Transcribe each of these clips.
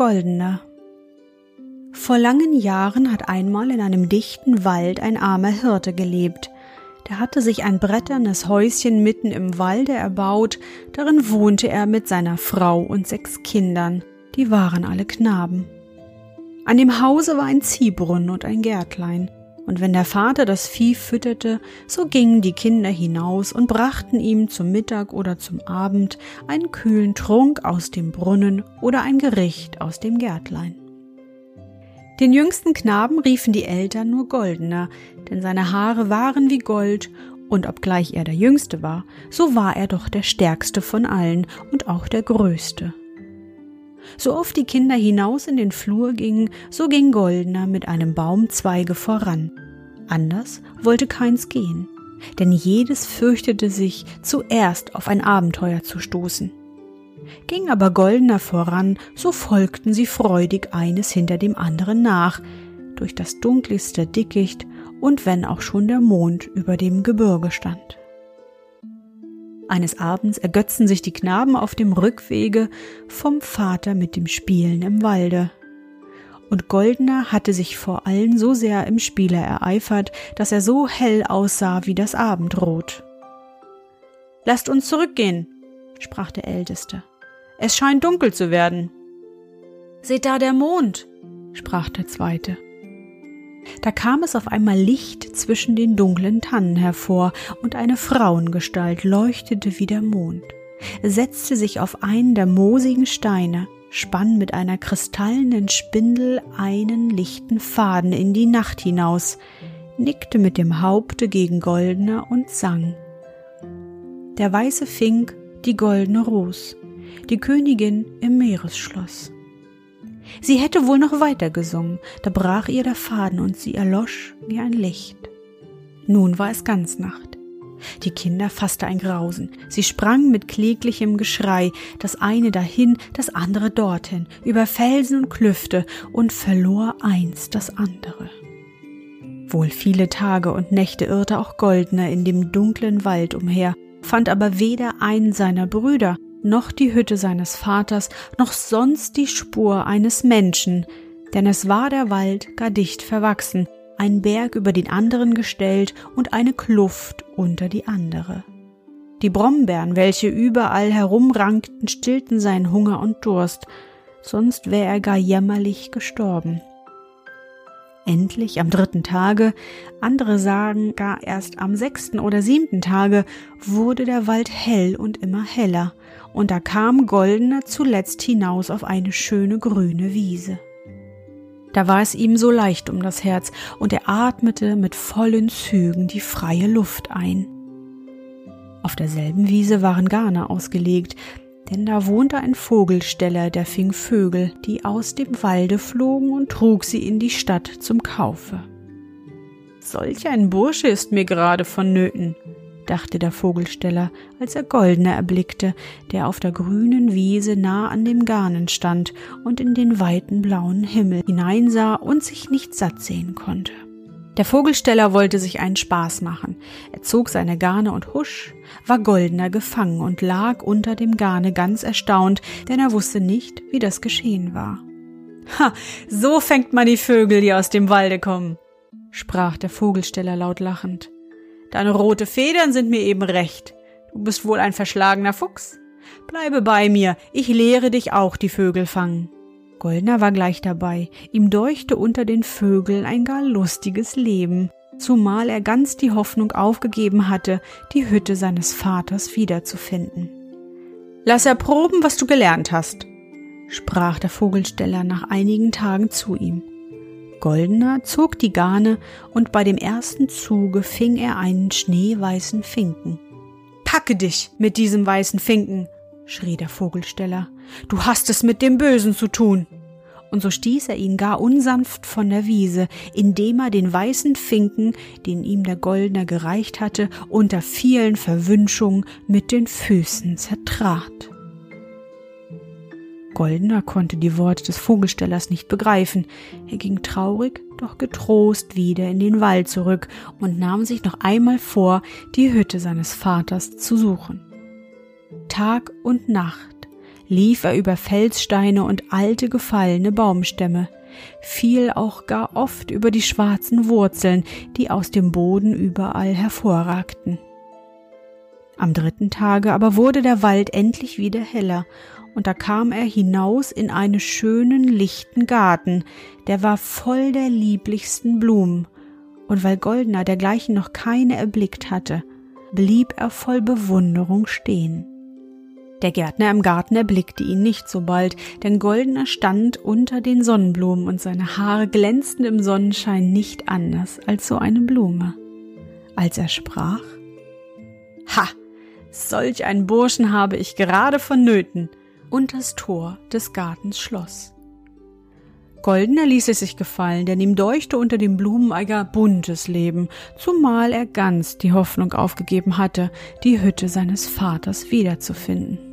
Goldener Vor langen Jahren hat einmal in einem dichten Wald ein armer Hirte gelebt. Der hatte sich ein bretternes Häuschen mitten im Walde erbaut, darin wohnte er mit seiner Frau und sechs Kindern, die waren alle Knaben. An dem Hause war ein Ziehbrunnen und ein Gärtlein, und wenn der Vater das Vieh fütterte, so gingen die Kinder hinaus und brachten ihm zum Mittag oder zum Abend einen kühlen Trunk aus dem Brunnen oder ein Gericht aus dem Gärtlein. Den jüngsten Knaben riefen die Eltern nur Goldener, denn seine Haare waren wie Gold, und obgleich er der Jüngste war, so war er doch der Stärkste von allen und auch der Größte. So oft die Kinder hinaus in den Flur gingen, so ging Goldener mit einem Baumzweige voran. Anders wollte keins gehen, denn jedes fürchtete sich, zuerst auf ein Abenteuer zu stoßen. Ging aber Goldener voran, so folgten sie freudig eines hinter dem anderen nach, durch das dunkelste Dickicht und wenn auch schon der Mond über dem Gebirge stand. Eines Abends ergötzen sich die Knaben auf dem Rückwege vom Vater mit dem Spielen im Walde. Und Goldener hatte sich vor allen so sehr im Spiele ereifert, dass er so hell aussah wie das Abendrot. Lasst uns zurückgehen, sprach der Älteste. Es scheint dunkel zu werden. Seht da der Mond, sprach der Zweite. Da kam es auf einmal Licht zwischen den dunklen Tannen hervor, und eine Frauengestalt leuchtete wie der Mond, setzte sich auf einen der moosigen Steine, spann mit einer kristallenen Spindel einen lichten Faden in die Nacht hinaus, nickte mit dem Haupte gegen Goldner und sang. Der weiße Fink, die goldene Ros, die Königin im Meeresschloss. Sie hätte wohl noch weiter gesungen, da brach ihr der Faden und sie erlosch wie ein Licht. Nun war es ganz Nacht. Die Kinder fasste ein Grausen. Sie sprangen mit kläglichem Geschrei, das eine dahin, das andere dorthin, über Felsen und Klüfte und verlor eins das andere. Wohl viele Tage und Nächte irrte auch Goldner in dem dunklen Wald umher, fand aber weder einen seiner Brüder, noch die Hütte seines Vaters, noch sonst die Spur eines Menschen, denn es war der Wald gar dicht verwachsen, ein Berg über den anderen gestellt und eine Kluft unter die andere. Die Brombeeren, welche überall herumrankten, stillten seinen Hunger und Durst, sonst wär er gar jämmerlich gestorben. Endlich am dritten Tage, andere sagen gar erst am sechsten oder siebten Tage, wurde der Wald hell und immer heller, und da kam Goldener zuletzt hinaus auf eine schöne grüne Wiese. Da war es ihm so leicht um das Herz, und er atmete mit vollen Zügen die freie Luft ein. Auf derselben Wiese waren Garne ausgelegt, denn da wohnte ein Vogelsteller, der fing Vögel, die aus dem Walde flogen und trug sie in die Stadt zum Kaufe. Solch ein Bursche ist mir gerade vonnöten, dachte der Vogelsteller, als er Goldner erblickte, der auf der grünen Wiese nah an dem Garnen stand und in den weiten blauen Himmel hineinsah und sich nicht satt sehen konnte. Der Vogelsteller wollte sich einen Spaß machen. Er zog seine Garne und husch, war Goldner gefangen und lag unter dem Garne ganz erstaunt, denn er wusste nicht, wie das geschehen war. Ha, so fängt man die Vögel, die aus dem Walde kommen, sprach der Vogelsteller laut lachend. Deine rote Federn sind mir eben recht. Du bist wohl ein verschlagener Fuchs. Bleibe bei mir, ich lehre dich auch die Vögel fangen. Goldner war gleich dabei, ihm deuchte unter den Vögeln ein gar lustiges Leben, zumal er ganz die Hoffnung aufgegeben hatte, die Hütte seines Vaters wiederzufinden. Lass erproben, was du gelernt hast, sprach der Vogelsteller nach einigen Tagen zu ihm. Goldener zog die Garne und bei dem ersten Zuge fing er einen schneeweißen Finken. Packe dich mit diesem weißen Finken, schrie der Vogelsteller. Du hast es mit dem Bösen zu tun. Und so stieß er ihn gar unsanft von der Wiese, indem er den weißen Finken, den ihm der Goldner gereicht hatte, unter vielen Verwünschungen mit den Füßen zertrat. Goldener konnte die Worte des Vogelstellers nicht begreifen. Er ging traurig, doch getrost wieder in den Wald zurück und nahm sich noch einmal vor, die Hütte seines Vaters zu suchen. Tag und Nacht lief er über Felssteine und alte gefallene Baumstämme, fiel auch gar oft über die schwarzen Wurzeln, die aus dem Boden überall hervorragten. Am dritten Tage aber wurde der Wald endlich wieder heller, und da kam er hinaus in einen schönen, lichten Garten, der war voll der lieblichsten Blumen, und weil Goldner dergleichen noch keine erblickt hatte, blieb er voll Bewunderung stehen. Der Gärtner im Garten erblickte ihn nicht so bald, denn Goldner stand unter den Sonnenblumen und seine Haare glänzten im Sonnenschein nicht anders als so eine Blume. Als er sprach, Ha, solch einen Burschen habe ich gerade vonnöten, und das Tor des Gartens schloss. Goldener ließ es sich gefallen, denn ihm deuchte unter dem Blumeneiger buntes Leben, zumal er ganz die Hoffnung aufgegeben hatte, die Hütte seines Vaters wiederzufinden.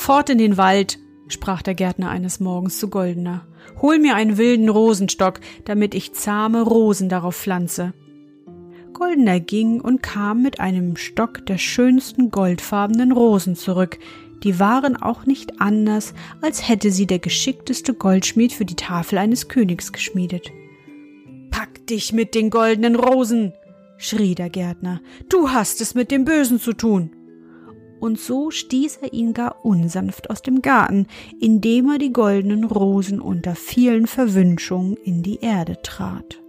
Fort in den Wald, sprach der Gärtner eines Morgens zu Goldener. Hol mir einen wilden Rosenstock, damit ich zahme Rosen darauf pflanze. Goldener ging und kam mit einem Stock der schönsten goldfarbenen Rosen zurück, die waren auch nicht anders, als hätte sie der geschickteste Goldschmied für die Tafel eines Königs geschmiedet. Pack dich mit den goldenen Rosen, schrie der Gärtner, du hast es mit dem Bösen zu tun und so stieß er ihn gar unsanft aus dem Garten, indem er die goldenen Rosen unter vielen Verwünschungen in die Erde trat.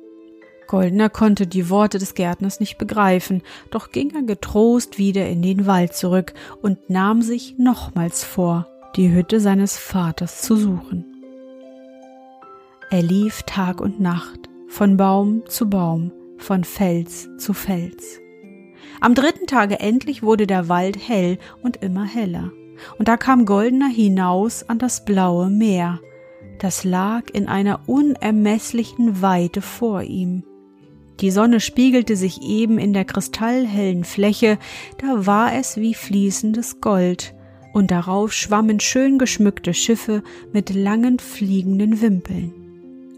Goldner konnte die Worte des Gärtners nicht begreifen, doch ging er getrost wieder in den Wald zurück und nahm sich nochmals vor, die Hütte seines Vaters zu suchen. Er lief Tag und Nacht, von Baum zu Baum, von Fels zu Fels. Am dritten Tage endlich wurde der Wald hell und immer heller. Und da kam Goldener hinaus an das blaue Meer. Das lag in einer unermesslichen Weite vor ihm. Die Sonne spiegelte sich eben in der kristallhellen Fläche, da war es wie fließendes Gold, und darauf schwammen schön geschmückte Schiffe mit langen fliegenden Wimpeln.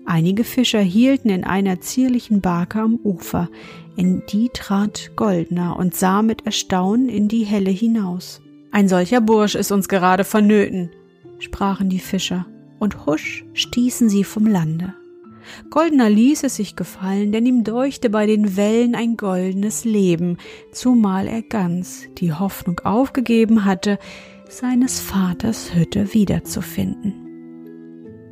Einige Fischer hielten in einer zierlichen Barke am Ufer, in die trat Goldner und sah mit Erstaunen in die Helle hinaus. Ein solcher Bursch ist uns gerade vonnöten, sprachen die Fischer, und husch stießen sie vom Lande. Goldner ließ es sich gefallen, denn ihm deuchte bei den Wellen ein goldenes Leben, zumal er ganz die Hoffnung aufgegeben hatte, seines Vaters Hütte wiederzufinden.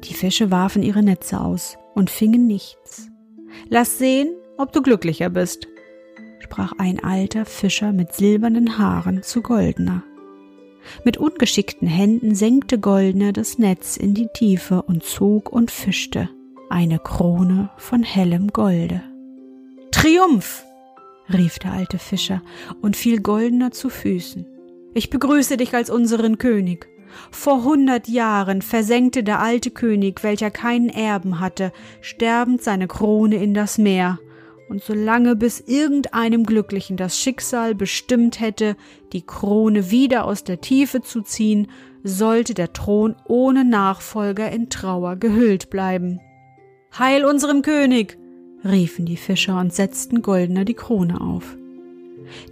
Die Fische warfen ihre Netze aus und fingen nichts. Lass sehen, ob du glücklicher bist, sprach ein alter Fischer mit silbernen Haaren zu Goldner. Mit ungeschickten Händen senkte Goldner das Netz in die Tiefe und zog und fischte eine Krone von hellem Golde. Triumph! rief der alte Fischer und fiel Goldner zu Füßen. Ich begrüße dich als unseren König. Vor hundert Jahren versenkte der alte König, welcher keinen Erben hatte, sterbend seine Krone in das Meer, und solange bis irgendeinem Glücklichen das Schicksal bestimmt hätte, die Krone wieder aus der Tiefe zu ziehen, sollte der Thron ohne Nachfolger in Trauer gehüllt bleiben. Heil unserem König! riefen die Fischer und setzten Goldner die Krone auf.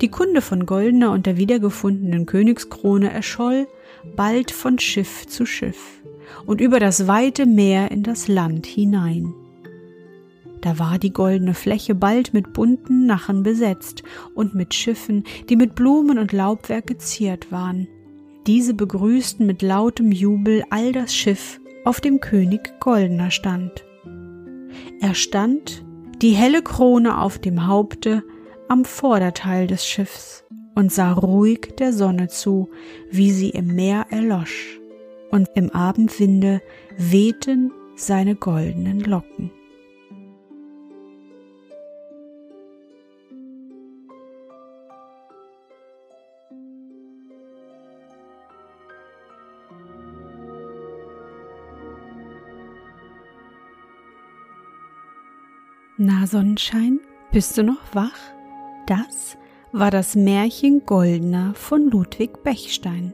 Die Kunde von Goldner und der wiedergefundenen Königskrone erscholl bald von Schiff zu Schiff und über das weite Meer in das Land hinein. Da war die goldene Fläche bald mit bunten Nachen besetzt und mit Schiffen, die mit Blumen und Laubwerk geziert waren. Diese begrüßten mit lautem Jubel all das Schiff, auf dem König Goldener stand. Er stand, die helle Krone auf dem Haupte, am Vorderteil des Schiffs und sah ruhig der Sonne zu, wie sie im Meer erlosch, und im Abendwinde wehten seine goldenen Locken. Na Sonnenschein, bist du noch wach? Das war das Märchen Goldner von Ludwig Bechstein.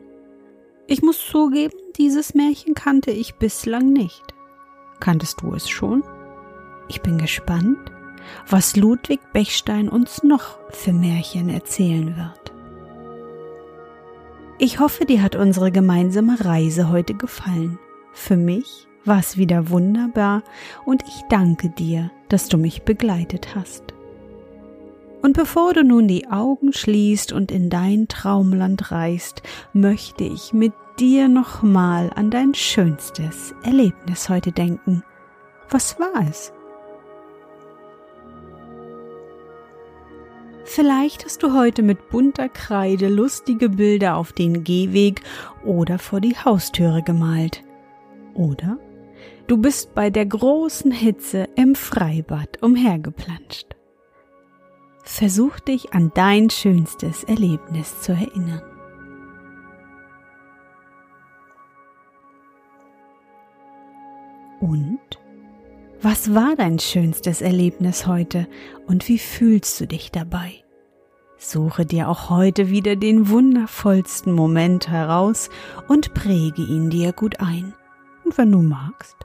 Ich muss zugeben, dieses Märchen kannte ich bislang nicht. Kanntest du es schon? Ich bin gespannt, was Ludwig Bechstein uns noch für Märchen erzählen wird. Ich hoffe, dir hat unsere gemeinsame Reise heute gefallen. Für mich war es wieder wunderbar und ich danke dir, dass du mich begleitet hast. Und bevor du nun die Augen schließt und in dein Traumland reist, möchte ich mit dir nochmal an dein schönstes Erlebnis heute denken. Was war es? Vielleicht hast du heute mit bunter Kreide lustige Bilder auf den Gehweg oder vor die Haustüre gemalt. Oder Du bist bei der großen Hitze im Freibad umhergeplanscht. Versuch dich an dein schönstes Erlebnis zu erinnern. Und? Was war dein schönstes Erlebnis heute und wie fühlst du dich dabei? Suche dir auch heute wieder den wundervollsten Moment heraus und präge ihn dir gut ein. Und wenn du magst,